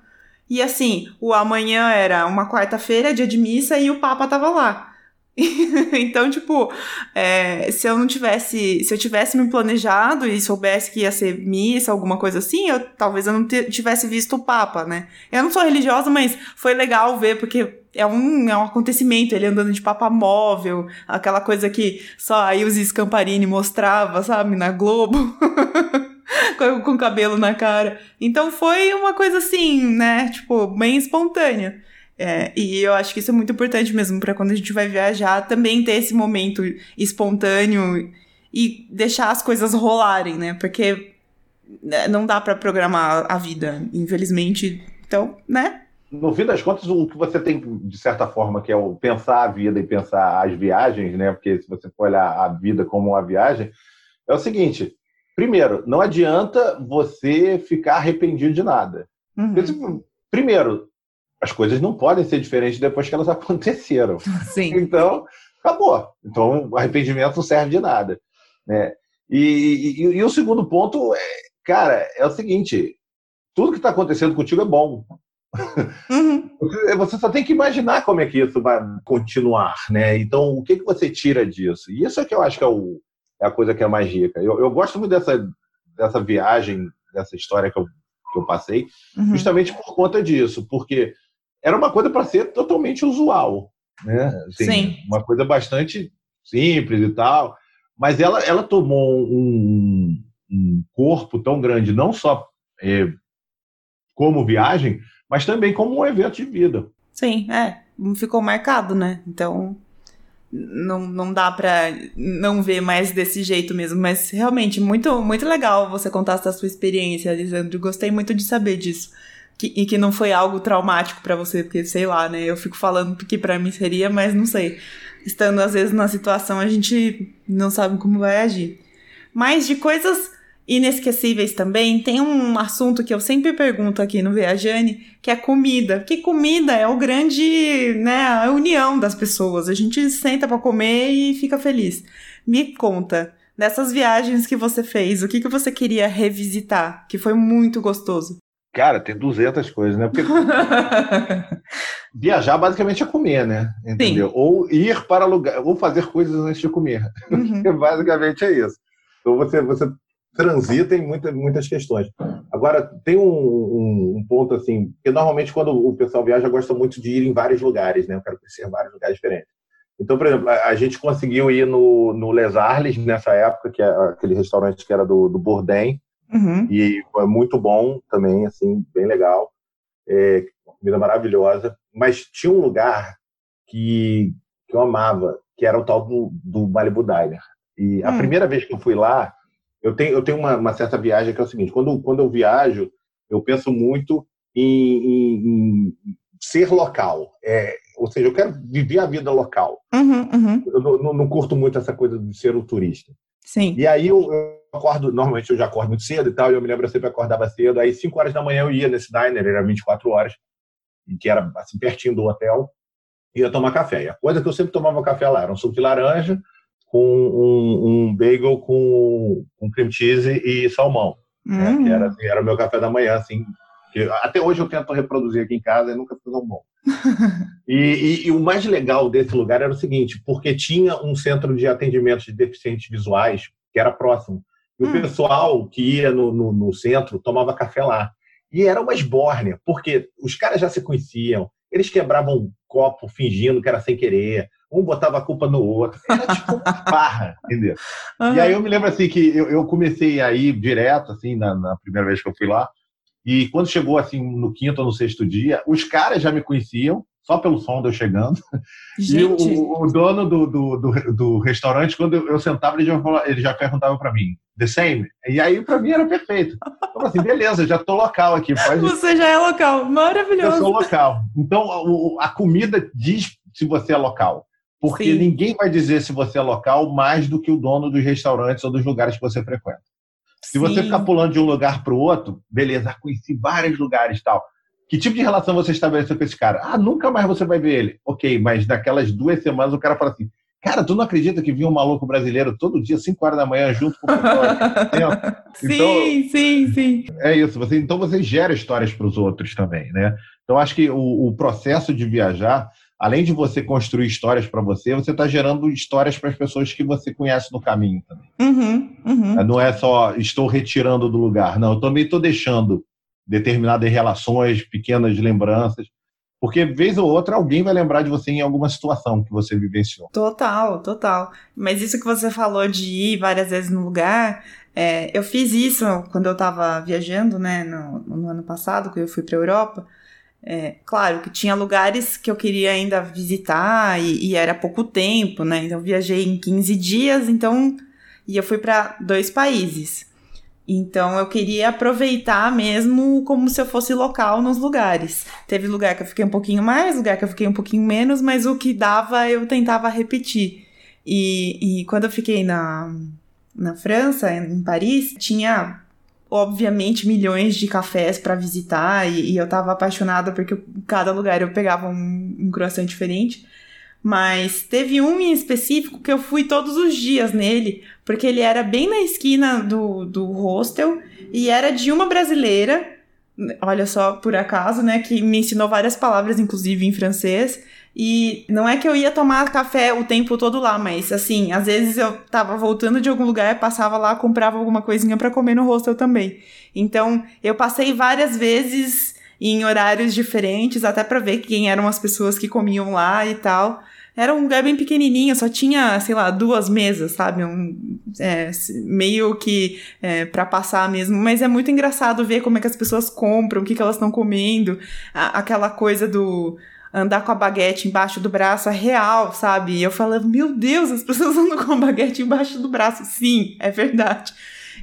Speaker 1: E assim, o amanhã era uma quarta-feira, dia de missa, e o Papa tava lá. [laughs] então, tipo, é, se eu não tivesse, se eu tivesse me planejado e soubesse que ia ser missa, alguma coisa assim, eu talvez eu não tivesse visto o Papa, né? Eu não sou religiosa, mas foi legal ver, porque é um, é um acontecimento, ele andando de papa móvel, aquela coisa que só a Ilse Scamparini mostrava, sabe, na Globo. [laughs] [laughs] com, cabelo na cara. Então foi uma coisa assim, né? Tipo, bem espontânea. É, e eu acho que isso é muito importante mesmo para quando a gente vai viajar também ter esse momento espontâneo e deixar as coisas rolarem, né? Porque né, não dá para programar a vida, infelizmente. Então, né?
Speaker 2: No fim das contas, o que você tem, de certa forma, que é o pensar a vida e pensar as viagens, né? Porque se você for olhar a vida como uma viagem, é o seguinte: primeiro, não adianta você ficar arrependido de nada. Uhum. Porque, primeiro, as coisas não podem ser diferentes depois que elas [laughs] aconteceram.
Speaker 1: Sim.
Speaker 2: Então, acabou. Então, o arrependimento não serve de nada. Né? E, e, e o segundo ponto, é, cara, é o seguinte: tudo que está acontecendo contigo é bom. Uhum. [laughs] Você só tem que imaginar como é que isso vai continuar, né? Então, o que, que você tira disso? E isso é que eu acho que é, o, é a coisa que é mais rica. Eu, eu gosto muito dessa, dessa viagem, dessa história que eu, que eu passei, uhum. justamente por conta disso, porque era uma coisa para ser totalmente usual, né?
Speaker 1: Assim, Sim.
Speaker 2: Uma coisa bastante simples e tal, mas ela, ela tomou um, um corpo tão grande, não só é, como viagem, mas também como um evento de vida.
Speaker 1: Sim, é. Ficou marcado, né? Então, não, não dá pra não ver mais desse jeito mesmo. Mas realmente, muito, muito legal você contar essa sua experiência, Alisandro. Gostei muito de saber disso. Que, e que não foi algo traumático para você, porque sei lá, né? Eu fico falando que para mim seria, mas não sei. Estando às vezes na situação, a gente não sabe como vai agir. Mas de coisas inesquecíveis também, tem um assunto que eu sempre pergunto aqui no Viajane, que é comida. Que comida é o grande, né, a união das pessoas. A gente senta para comer e fica feliz. Me conta, dessas viagens que você fez, o que, que você queria revisitar, que foi muito gostoso?
Speaker 2: Cara, tem 200 coisas, né? Porque [laughs] viajar basicamente é comer, né? Entendeu? Sim. Ou ir para lugar, ou fazer coisas antes de comer. Uhum. [laughs] basicamente é isso. Então você, você transita em muita, muitas questões. Agora, tem um, um, um, ponto assim, que normalmente quando o pessoal viaja, gosta muito de ir em vários lugares, né? Eu quero conhecer vários lugares diferentes. Então, por exemplo, a, a gente conseguiu ir no, no Les Arles nessa época, que é aquele restaurante que era do, do Bourdain, uhum. e foi muito bom também, assim, bem legal. É, comida maravilhosa. Mas tinha um lugar que, que eu amava, que era o tal do, do Malibu Diner. E a hum. primeira vez que eu fui lá, eu tenho, eu tenho uma, uma, certa viagem que é o seguinte: quando, quando eu viajo, eu penso muito em, em, em ser local. É, ou seja, eu quero viver a vida local.
Speaker 1: Uhum, uhum.
Speaker 2: Eu não, não, curto muito essa coisa de ser um turista.
Speaker 1: Sim.
Speaker 2: E aí eu, eu, acordo, normalmente eu já acordo muito cedo e tal, e eu me lembro eu sempre acordava cedo. Aí 5 horas da manhã eu ia nesse diner, era 24 horas, que era assim pertinho do hotel, ia tomar café. E a coisa que eu sempre tomava café lá era um suco de laranja, com um, um bagel com, com cream cheese e salmão. Né? Hum. que era, assim, era o meu café da manhã, assim. Que até hoje eu tento reproduzir aqui em casa e nunca ficou tão bom. [laughs] e, e, e, o mais legal desse lugar era o seguinte, porque tinha um centro de atendimento de deficientes visuais que era próximo. E hum. o pessoal que ia no, no, no, centro tomava café lá. E era uma esbórnia, porque os caras já se conheciam, eles quebravam um copo fingindo que era sem querer, um botava a culpa no outro. Era tipo barra, [laughs] entendeu? Uhum. E aí eu me lembro assim que eu, eu comecei a ir direto, assim, na, na, primeira vez que eu fui lá. E quando chegou assim no quinto ou no sexto dia, os caras já me conheciam, só pelo som de eu chegando. Gente. E o, o dono do, do, do, do, restaurante, quando eu, eu sentava, ele já, ele já perguntava para mim, the same? E aí, para mim, era perfeito. Eu assim, beleza, já tô local aqui. Pode...
Speaker 1: Você já é local, maravilhoso.
Speaker 2: Eu sou local. Então, a, a comida diz se você é local. Porque Sim. ninguém vai dizer se você é local mais do que o dono dos restaurantes ou dos lugares que você frequenta. Se Sim. você ficar pulando de um lugar para o outro, beleza, conheci vários lugares e tal. Que tipo de relação você estabeleceu com esse cara? Ah, nunca mais você vai ver ele. Ok, mas naquelas duas semanas o cara fala assim: Cara, tu não acredita que vinha um maluco brasileiro todo dia, 5 horas da manhã, junto com o [laughs]
Speaker 1: Sim, então, sim, sim.
Speaker 2: É isso. Você, então você gera histórias para os outros também, né? Então acho que o, o processo de viajar além de você construir histórias para você, você está gerando histórias para as pessoas que você conhece no caminho também.
Speaker 1: Uhum, uhum.
Speaker 2: Não é só estou retirando do lugar, não. Eu também estou deixando determinadas relações, pequenas lembranças, porque vez ou outra alguém vai lembrar de você em alguma situação que você vivenciou.
Speaker 1: Total, total. Mas isso que você falou de ir várias vezes no lugar, é, eu fiz isso quando eu estava viajando, né, no, no ano passado, que eu fui para Europa. É, claro que tinha lugares que eu queria ainda visitar e, e, era pouco tempo, né? Então viajei em 15 dias, então e eu fui para dois países. Então eu queria aproveitar mesmo como se eu fosse local nos lugares. Teve lugar que eu fiquei um pouquinho mais, lugar que eu fiquei um pouquinho menos, mas o que dava eu tentava repetir. E, e quando eu fiquei na, na França, em Paris, tinha obviamente, milhões de cafés para visitar e, e, eu tava apaixonada porque cada lugar eu pegava um, um croissant diferente. Mas teve um em específico que eu fui todos os dias nele, porque ele era bem na esquina do, do hostel e era de uma brasileira, olha só, por acaso, né, que me ensinou várias palavras, inclusive em francês. E não é que eu ia tomar café o tempo todo lá, mas assim, às vezes eu tava voltando de algum lugar, passava lá, comprava alguma coisinha para comer no hostel também. Então, eu passei várias vezes em horários diferentes, até para ver quem eram as pessoas que comiam lá e tal. Era um lugar bem pequenininho, só tinha, sei lá, duas mesas, sabe? Um, é, meio que é, para passar mesmo. Mas é muito engraçado ver como é que as pessoas compram, o que, que elas estão comendo, a, aquela coisa do andar com a baguete embaixo do braço é real, sabe? E eu falava, meu Deus, as pessoas [laughs] andam com a baguete embaixo do braço. Sim, é verdade.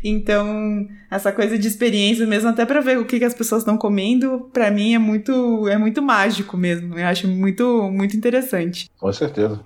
Speaker 1: Então, essa coisa de experiência mesmo, até para ver o que, que as pessoas estão comendo, para mim é muito, é muito mágico mesmo. Eu acho muito, muito interessante.
Speaker 2: Com certeza.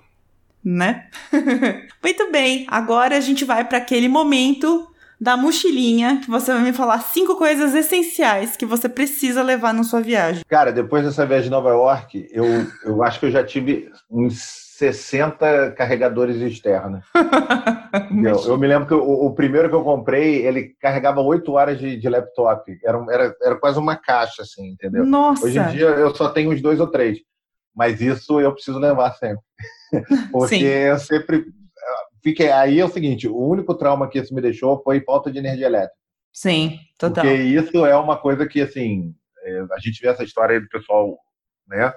Speaker 1: Né? [laughs] muito bem. Agora a gente vai para aquele momento da mochilinha, que você vai me falar cinco coisas essenciais que você precisa levar na sua viagem.
Speaker 2: Cara, depois dessa viagem de Nova York, eu, eu acho que eu já tive uns 60 carregadores externos. [laughs] eu, eu, me lembro que o, o, primeiro que eu comprei, ele carregava 8 horas de, de laptop. Era, era, era quase uma caixa, assim, entendeu?
Speaker 1: Nossa!
Speaker 2: Hoje em dia eu só tenho uns dois ou três. Mas isso eu preciso levar sempre. [laughs] Porque Sim. eu sempre. Fiquei, aí é o seguinte: o único trauma que isso me deixou foi falta de energia elétrica.
Speaker 1: Sim, total.
Speaker 2: Porque isso é uma coisa que, assim, é, a gente vê essa história aí do pessoal, né?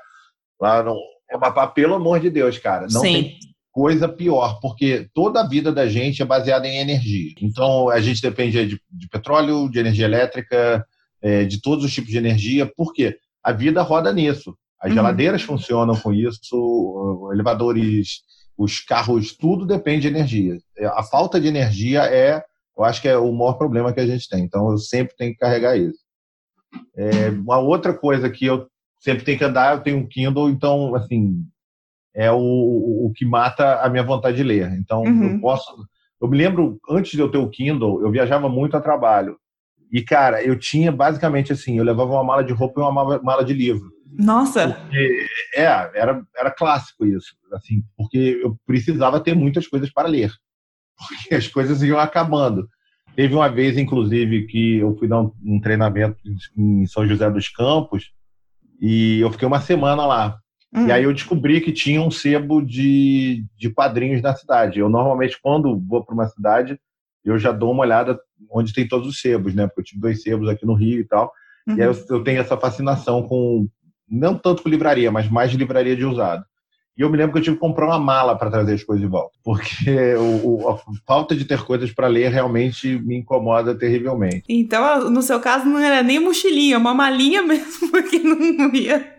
Speaker 2: Lá no, é, mas, pelo amor de Deus, cara, não Sim. tem coisa pior, porque toda a vida da gente é baseada em energia. Então, a gente depende de, de petróleo, de energia elétrica, é, de todos os tipos de energia. Por quê? A vida roda nisso. As uhum. geladeiras funcionam com isso, elevadores, os carros, tudo depende de energia. A falta de energia é, eu acho que é o maior problema que a gente tem. Então, eu sempre tenho que carregar isso. É, uma outra coisa que eu sempre tem que andar, eu tenho um Kindle, então, assim, é o, o que mata a minha vontade de ler. Então, uhum. eu posso. Eu me lembro, antes de eu ter o Kindle, eu viajava muito a trabalho. E, cara, eu tinha basicamente assim: eu levava uma mala de roupa e uma mala de livro.
Speaker 1: Nossa!
Speaker 2: Porque, é, era, era clássico isso. Assim, porque eu precisava ter muitas coisas para ler. [laughs] Porque as coisas iam acabando. Teve uma vez, inclusive, que eu fui dar um, um treinamento em São José dos Campos e eu fiquei uma semana lá. Uhum. E aí eu descobri que tinha um sebo de, de quadrinhos na cidade. Eu normalmente, quando vou para uma cidade, eu já dou uma olhada onde tem todos os sebos, né? Porque eu tive dois sebos aqui no Rio e tal. Uhum. E aí eu, eu, tenho essa fascinação com, não tanto com livraria, mas mais de livraria de usado. E eu me lembro que eu tive que comprar uma mala para trazer as coisas de volta, porque [laughs] o, o, a falta de ter coisas para ler realmente me incomoda terrivelmente.
Speaker 1: Então, no seu caso, não era nem mochilinha, uma malinha [laughs] mesmo, porque não ia.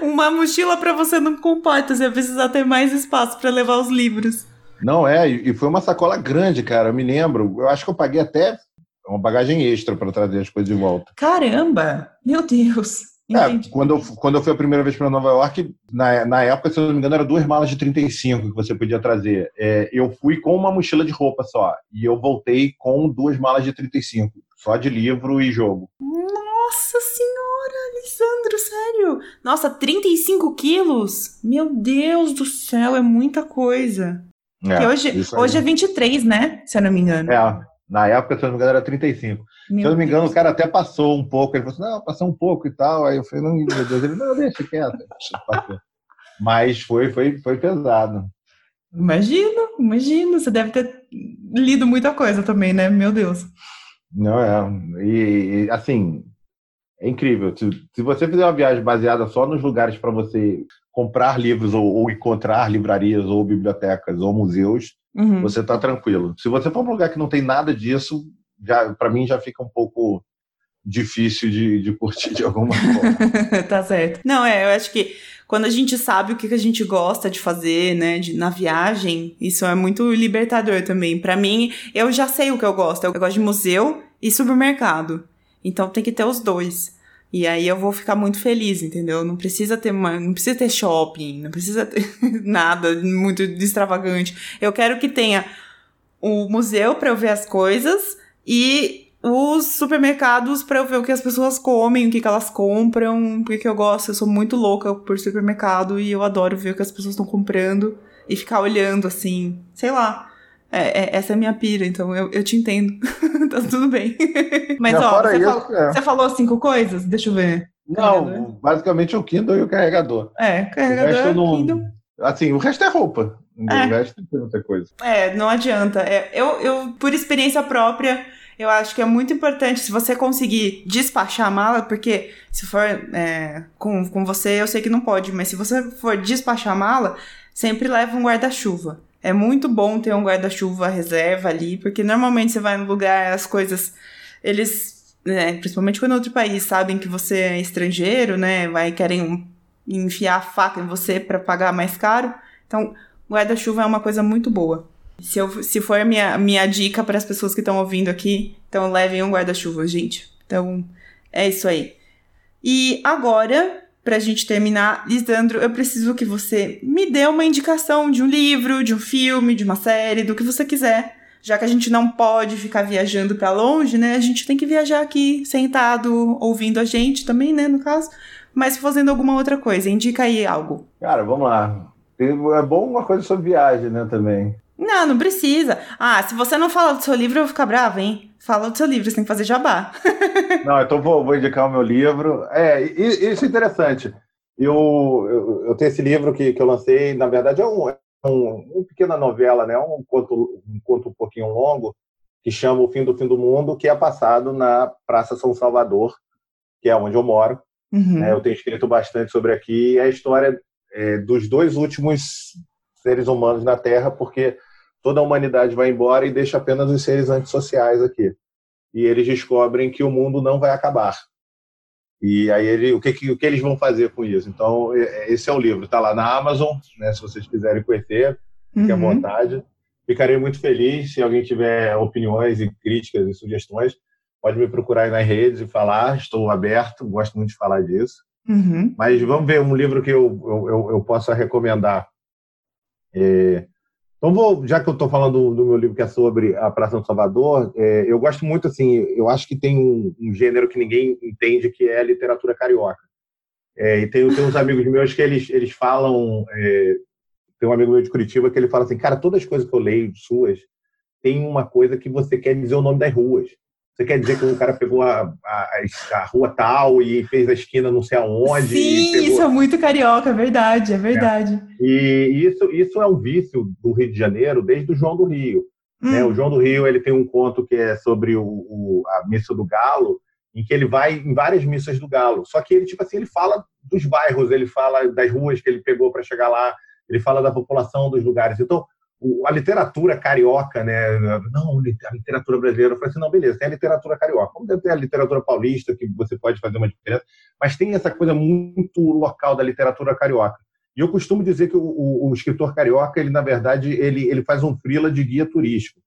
Speaker 1: Uma mochila para você não comporta, você precisa ter mais espaço para levar os livros.
Speaker 2: Não é, e foi uma sacola grande, cara. Eu me lembro, eu acho que eu paguei até uma bagagem extra para trazer as coisas de volta.
Speaker 1: Caramba! Meu Deus!
Speaker 2: É, quando, eu, quando eu fui a primeira vez para Nova York, na, na época, se eu não me engano, era duas malas de 35 que você podia trazer. É, eu fui com uma mochila de roupa só. E eu voltei com duas malas de 35, só de livro e jogo.
Speaker 1: Nossa senhora, Alessandro, sério? Nossa, 35 quilos? Meu Deus do céu, é muita coisa. É, hoje, hoje é 23, né? Se eu não me engano.
Speaker 2: É, na época, se eu não me engano, era 35. Meu se eu não me engano, Deus. o cara até passou um pouco. Ele falou assim, não, passou um pouco e tal. Aí eu falei, não, meu Deus. Ele, não, deixa quieto. Mas foi, foi, foi pesado.
Speaker 1: Imagino, imagino. Você deve ter lido muita coisa também, né? Meu Deus.
Speaker 2: Não, é. E, assim, é incrível. Se, se, você fizer uma viagem baseada só nos lugares para você comprar livros ou, ou, encontrar livrarias ou bibliotecas ou museus, uhum. você está tranquilo. Se você for para um lugar que não tem nada disso, já para mim já fica um pouco difícil de, de curtir de alguma [laughs] forma.
Speaker 1: tá certo. Não, é, eu acho que quando a gente sabe o que a gente gosta de fazer, né, de, na viagem, isso é muito libertador também. Para mim, eu já sei o que eu gosto. Eu gosto de museu e supermercado. Então tem que ter os dois. E aí eu vou ficar muito feliz, entendeu? Não precisa ter uma, não precisa ter shopping, não precisa ter [laughs] nada muito extravagante. Eu quero que tenha o museu para eu ver as coisas e os supermercados para eu ver o que as pessoas comem, o que, que elas compram, porque eu gosto, eu sou muito louca por supermercado e eu adoro ver o que as pessoas estão comprando e ficar olhando assim, sei lá. É, é, essa é a minha pira, então eu, eu te entendo. [laughs] tá tudo bem. [laughs] Mas, ó, você, isso, falou, é. você, falou, cinco coisas? Deixa eu ver.
Speaker 2: Não, carregador. basicamente o Kindle e o carregador.
Speaker 1: É, carregador, o resto não, Kindle.
Speaker 2: Assim, o resto é roupa. É. O resto tem muita coisa.
Speaker 1: É, não adianta. É, eu, eu, por experiência própria, Eu acho que é muito importante se você conseguir despachar a mala, porque se for é, com, com você, eu sei que não pode, mas se você for despachar a mala, sempre leva um guarda-chuva. É muito bom ter um guarda-chuva reserva ali, porque normalmente você vai no lugar, as coisas, eles, né, principalmente quando é outro país, sabem que você é estrangeiro, né, vai querem enfiar a faca em você para pagar mais caro. Então, guarda-chuva é uma coisa muito boa. Se, eu, se for minha, minha dica para as pessoas que estão ouvindo aqui, então levem um guarda-chuva, gente. Então, é isso aí. E agora, pra gente terminar, Lisandro, eu preciso que você me dê uma indicação de um livro, de um filme, de uma série, do que você quiser. Já que a gente não pode ficar viajando para longe, né? A gente tem que viajar aqui, sentado, ouvindo a gente também, né, no caso. Mas fazendo alguma outra coisa. Indica aí algo.
Speaker 2: Cara, vamos lá. É bom uma coisa sobre viagem, né, também.
Speaker 1: Não, não precisa. Ah, se você não fala do seu livro, eu vou ficar brava, hein? Fala do seu livro, você tem que fazer jabá. [laughs]
Speaker 2: não, então vou, vou indicar o meu livro. É, isso é interessante. Eu, eu, eu, tenho esse livro que, que eu lancei, na verdade é um, é um, uma pequena novela, né? um, conto, um conto um pouquinho longo, que chama O Fim do Fim do Mundo, que é passado na Praça São Salvador, que é onde eu moro. Uhum. É, eu tenho escrito bastante sobre aqui. É a história é, dos dois últimos seres humanos na Terra, porque toda a humanidade vai embora e deixa apenas os seres antissociais aqui. E eles descobrem que o mundo não vai acabar. E aí ele, o que, o que eles vão fazer com isso? Então, esse é o livro, está lá na Amazon, né, se vocês quiserem conhecer, fique uhum. à vontade. Ficarei muito feliz se alguém tiver opiniões e críticas e sugestões. Pode me procurar aí nas redes e falar, estou aberto, gosto muito de falar disso. Uhum. Mas vamos ver um livro que eu, eu, eu possa recomendar. É, então, vou, já que eu estou falando do, meu livro que é sobre a Praça do Salvador, é, eu gosto muito, assim, eu acho que tem um, um, gênero que ninguém entende, que é a literatura carioca. É, e tem, tem uns amigos meus que eles, eles falam, é, tem um amigo meu de Curitiba que ele fala assim, cara, todas as coisas que eu leio suas, tem uma coisa que você quer dizer o nome das ruas. Você quer dizer que o cara pegou a, a, a, rua tal e fez a esquina não sei aonde?
Speaker 1: Sim,
Speaker 2: pegou...
Speaker 1: isso é muito carioca, é verdade, é verdade.
Speaker 2: É. E isso, isso é um vício do Rio de Janeiro desde o João do Rio. Hum. Né? O João do Rio ele tem um conto que é sobre o, o, a missa do Galo, em que ele vai em várias missas do Galo. Só que ele, tipo assim, ele fala dos bairros, ele fala das ruas que ele pegou para chegar lá, ele fala da população dos lugares. Então, a literatura carioca, né? Não, a literatura brasileira. Eu falei assim, não, beleza, tem a literatura carioca. Como deve ter a literatura paulista, que você pode fazer uma diferença, mas tem essa coisa muito local da literatura carioca. E eu costumo dizer que o, o, o escritor carioca, ele, na verdade, ele, ele faz um frila de guia turístico.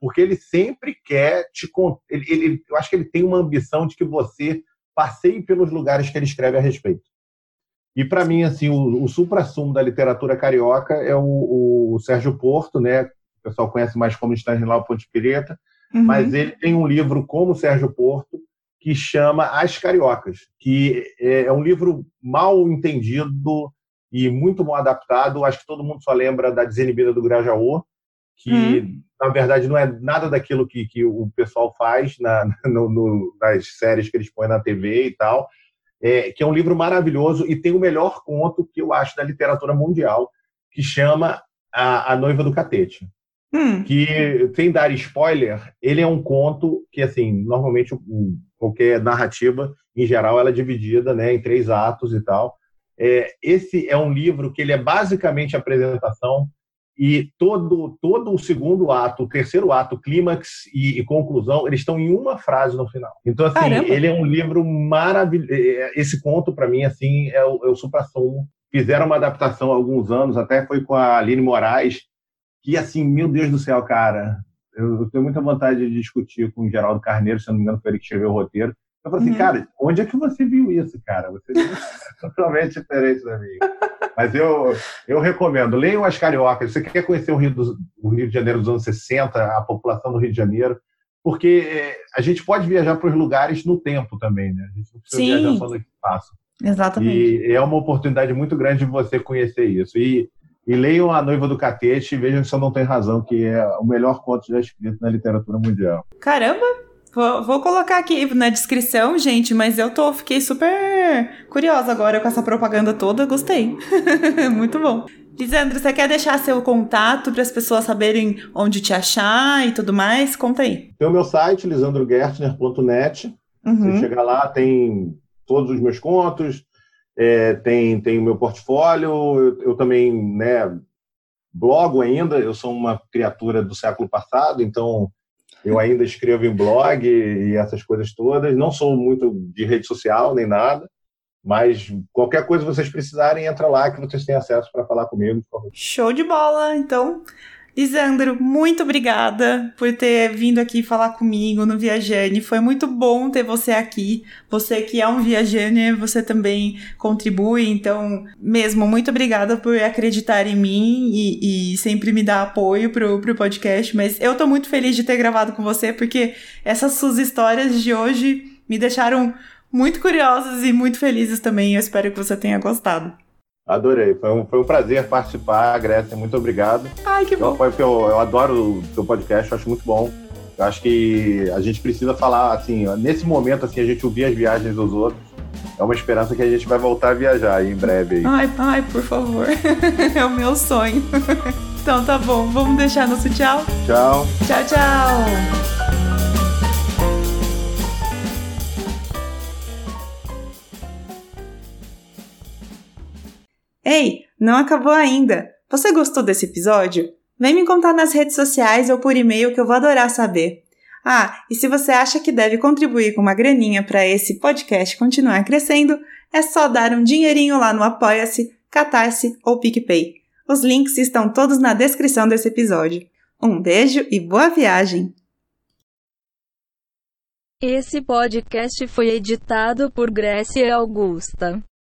Speaker 2: Porque ele sempre quer te... Ele, ele, eu acho que ele tem uma ambição de que você passeie pelos lugares que ele escreve a respeito. E para mim, assim, o, o supra-sumo da literatura carioca é o, o, Sérgio Porto, né? O pessoal conhece mais como Estanislao Ponte Pireta, uhum. mas ele tem um livro como Sérgio Porto que chama As Cariocas, que é, é um livro mal entendido e muito mal adaptado. Acho que todo mundo só lembra da Desinibida do Grajaú, que uhum. na verdade não é nada daquilo que, que o pessoal faz na, [laughs] no, no, nas séries que eles põem na TV e tal é, que é um livro maravilhoso e tem o melhor conto que eu acho da literatura mundial, que chama A, a Noiva do Catete. Hum. Que, sem dar spoiler, ele é um conto que, assim, normalmente qualquer narrativa, em geral, ela é dividida né, em três atos e tal. É, esse é um livro que ele é basicamente a apresentação e todo, todo o segundo ato, o terceiro ato, clímax e, e, conclusão, eles estão em uma frase no final. Então, assim, Caramba. ele é um livro maravilhoso. É, é, esse conto, para mim, assim, é o, é o supra-sumo. Fizeram uma adaptação há alguns anos, até foi com a Aline Moraes, que, assim, meu Deus do céu, cara, eu, eu tenho muita vontade de discutir com o Geraldo Carneiro, se não me engano, foi ele que escreveu o roteiro. Eu falei assim, uhum. cara, onde é que você viu isso, cara? Você é totalmente diferente da minha. [laughs] Mas eu, eu recomendo, leiam as cariocas. Você quer conhecer o Rio, do, o Rio de Janeiro dos anos 60, a população do Rio de Janeiro, porque é, a gente pode viajar para os lugares no tempo também, né? A gente não precisa Sim. viajar só no espaço.
Speaker 1: Exatamente.
Speaker 2: E é uma oportunidade muito grande de você conhecer isso. E, e leiam A Noiva do Catete e vejam se eu não tenho razão, que é o melhor conto já escrito na literatura mundial.
Speaker 1: Caramba! Vou, vou, colocar aqui na descrição, gente, mas eu tô, fiquei super curiosa agora com essa propaganda toda, gostei. [laughs] Muito bom. Lisandro, você quer deixar seu contato para as pessoas saberem onde te achar e tudo mais? Conta aí.
Speaker 2: Tem o meu site, lisandrogertner.net. Uhum. Você chega lá, tem todos os meus contos, é, tem, tem o meu portfólio, eu, eu, também né, blogo ainda, eu sou uma criatura do século passado, então eu ainda escrevo em blog e essas coisas todas. Não sou muito de rede social nem nada, mas qualquer coisa que vocês precisarem, entra lá que vocês têm acesso para falar comigo.
Speaker 1: Show de bola! Então, Lisandro, muito obrigada por ter vindo aqui falar comigo no Viajane. Foi muito bom ter você aqui. Você que é um Viajane, você também contribui. Então, mesmo, muito obrigada por acreditar em mim e, e sempre me dar apoio pro, pro podcast. Mas eu tô muito feliz de ter gravado com você, porque essas suas histórias de hoje me deixaram muito curiosas e muito felizes também. Eu espero que você tenha gostado.
Speaker 2: Adorei, foi um, foi um prazer participar, Grécia, muito obrigado.
Speaker 1: Ai, que bom.
Speaker 2: Eu, eu, eu adoro o seu podcast, eu acho muito bom. Eu acho que a gente precisa falar, assim, nesse momento, assim, a gente ouvir as viagens dos outros. É uma esperança que a gente vai voltar a viajar em breve. Aí.
Speaker 1: Ai, ai, por favor. [laughs] é o meu sonho. [laughs] então tá bom, vamos deixar nosso tchau?
Speaker 2: Tchau.
Speaker 1: Tchau, tchau. Ei, não acabou ainda! Você gostou desse episódio? Vem me contar nas redes sociais ou por e-mail que eu vou adorar saber. Ah, e se você acha que deve contribuir com uma graninha para esse podcast continuar crescendo, é só dar um dinheirinho lá no Apoia-se, Catarse ou PicPay. Os links estão todos na descrição desse episódio. Um beijo e boa viagem!
Speaker 3: Esse podcast foi editado por Grécia Augusta.